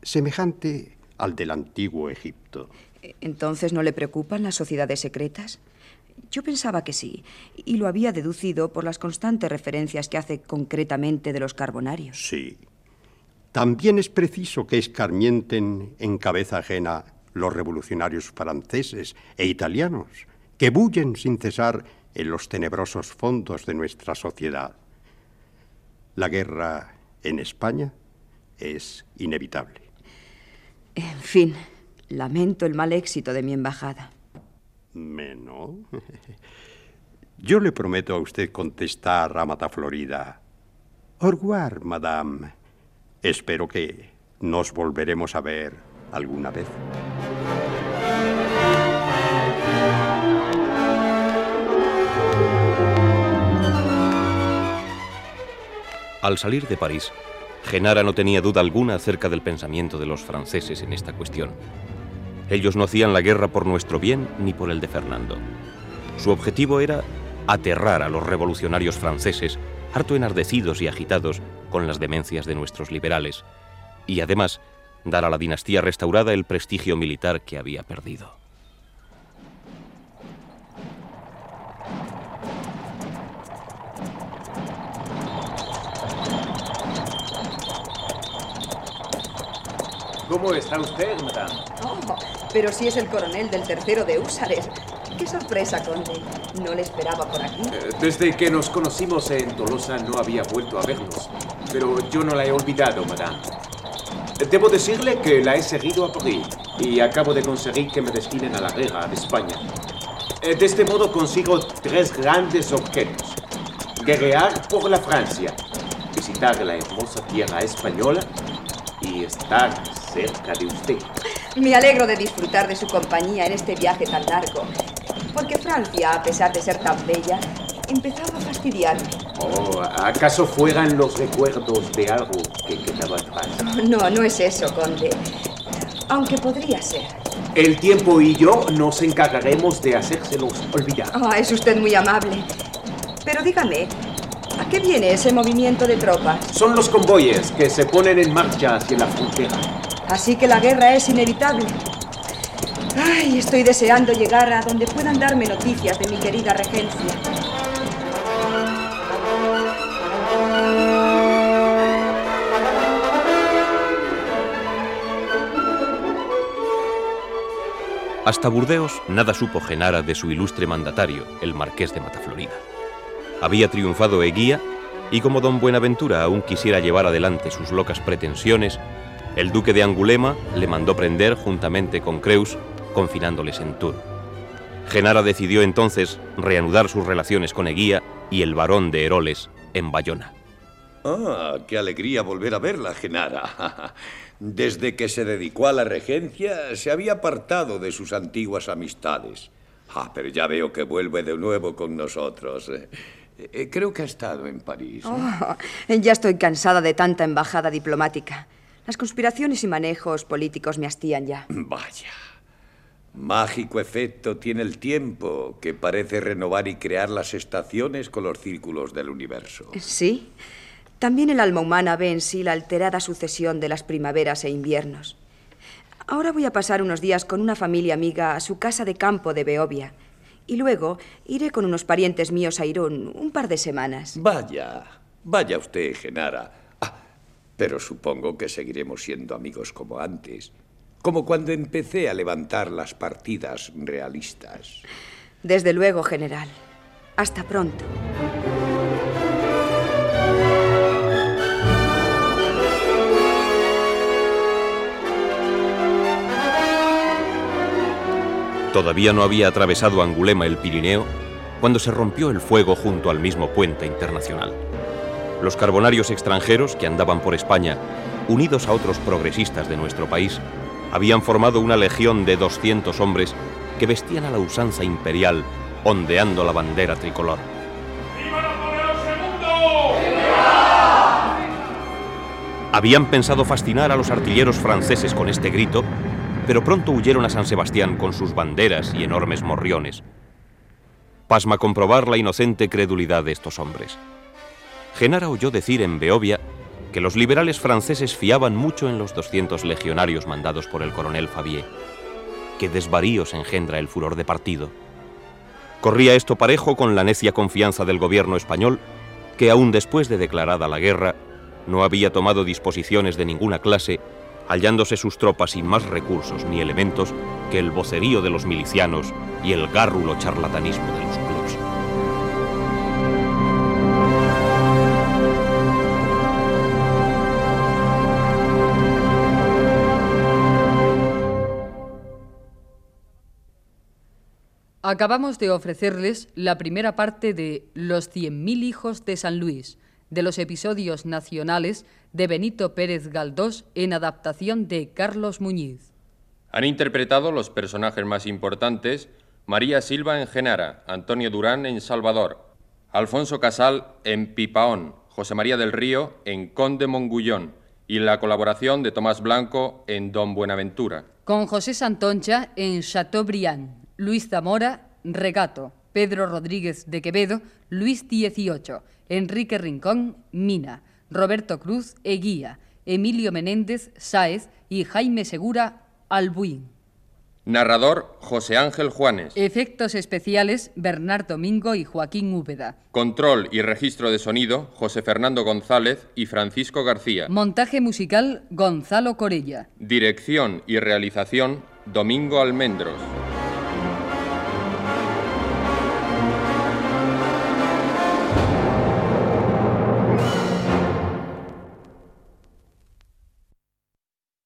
semejante al del antiguo Egipto. ¿Entonces no le preocupan las sociedades secretas? Yo pensaba que sí, y lo había deducido por las constantes referencias que hace concretamente de los carbonarios. Sí. También es preciso que escarmienten en cabeza ajena los revolucionarios franceses e italianos, que bullen sin cesar en los tenebrosos fondos de nuestra sociedad. La guerra en España es inevitable. En fin, lamento el mal éxito de mi embajada. ¿Menos? Yo le prometo a usted contestar a Mata Florida. Au revoir, madame. Espero que nos volveremos a ver alguna vez. Al salir de París, Genara no tenía duda alguna acerca del pensamiento de los franceses en esta cuestión. Ellos no hacían la guerra por nuestro bien ni por el de Fernando. Su objetivo era aterrar a los revolucionarios franceses, harto enardecidos y agitados con las demencias de nuestros liberales, y además dar a la dinastía restaurada el prestigio militar que había perdido. ¿Cómo está usted, madame? Oh, pero si es el coronel del tercero de Húsares. Qué sorpresa, conde. No le esperaba por aquí. Eh, desde que nos conocimos en Tolosa no había vuelto a vernos. Pero yo no la he olvidado, madame. Debo decirle que la he seguido a París y acabo de conseguir que me destinen a la guerra de España. Eh, de este modo consigo tres grandes objetos. Guerrear por la Francia, visitar la hermosa tierra española y estar cerca de usted. Me alegro de disfrutar de su compañía en este viaje tan largo, porque Francia, a pesar de ser tan bella, empezaba a fastidiarme. Oh, ¿acaso fueran los recuerdos de algo que quedaba atrás? No, no es eso, conde. Aunque podría ser. El tiempo y yo nos encargaremos de hacérselos olvidar. Ah, es usted muy amable. Pero dígame, ¿a qué viene ese movimiento de tropas? Son los convoyes que se ponen en marcha hacia la frontera. Así que la guerra es inevitable. Ay, estoy deseando llegar a donde puedan darme noticias de mi querida regencia. Hasta Burdeos nada supo Genara de su ilustre mandatario, el marqués de Mataflorida. Había triunfado Eguía y como don Buenaventura aún quisiera llevar adelante sus locas pretensiones, el duque de Angulema le mandó prender juntamente con Creus, confinándoles en Tours. Genara decidió entonces reanudar sus relaciones con Eguía y el barón de Heroles en Bayona. Ah, qué alegría volver a verla, Genara. Desde que se dedicó a la regencia, se había apartado de sus antiguas amistades. Ah, pero ya veo que vuelve de nuevo con nosotros. Eh, creo que ha estado en París. Oh, ya estoy cansada de tanta embajada diplomática. Las conspiraciones y manejos políticos me hastían ya. Vaya. Mágico efecto tiene el tiempo, que parece renovar y crear las estaciones con los círculos del universo. Sí. También el alma humana ve en sí la alterada sucesión de las primaveras e inviernos. Ahora voy a pasar unos días con una familia amiga a su casa de campo de Beovia. Y luego iré con unos parientes míos a Irún un par de semanas. Vaya, vaya usted, Genara. Pero supongo que seguiremos siendo amigos como antes. Como cuando empecé a levantar las partidas realistas. Desde luego, general. Hasta pronto. Todavía no había atravesado Angulema el Pirineo cuando se rompió el fuego junto al mismo puente internacional. Los carbonarios extranjeros que andaban por España, unidos a otros progresistas de nuestro país, habían formado una legión de 200 hombres que vestían a la usanza imperial, ondeando la bandera tricolor. Habían pensado fascinar a los artilleros franceses con este grito, pero pronto huyeron a San Sebastián con sus banderas y enormes morriones. Pasma comprobar la inocente credulidad de estos hombres. Genara oyó decir en Beovia que los liberales franceses fiaban mucho en los 200 legionarios mandados por el coronel Fabier. Qué desvaríos engendra el furor de partido. Corría esto parejo con la necia confianza del gobierno español, que aún después de declarada la guerra, no había tomado disposiciones de ninguna clase, hallándose sus tropas sin más recursos ni elementos que el vocerío de los milicianos y el gárrulo charlatanismo de los Acabamos de ofrecerles la primera parte de Los cien mil hijos de San Luis, de los episodios nacionales de Benito Pérez Galdós en adaptación de Carlos Muñiz. Han interpretado los personajes más importantes María Silva en Genara, Antonio Durán en Salvador, Alfonso Casal en Pipaón, José María del Río en Conde Mongullón y la colaboración de Tomás Blanco en Don Buenaventura. Con José Santoncha en Chateaubriand. Luis Zamora, Regato, Pedro Rodríguez de Quevedo, Luis XVIII, Enrique Rincón, Mina, Roberto Cruz, Eguía, Emilio Menéndez Sáez y Jaime Segura Albuín. Narrador José Ángel Juanes. Efectos especiales Bernardo Domingo y Joaquín Úbeda. Control y registro de sonido José Fernando González y Francisco García. Montaje musical Gonzalo Corella. Dirección y realización Domingo Almendros.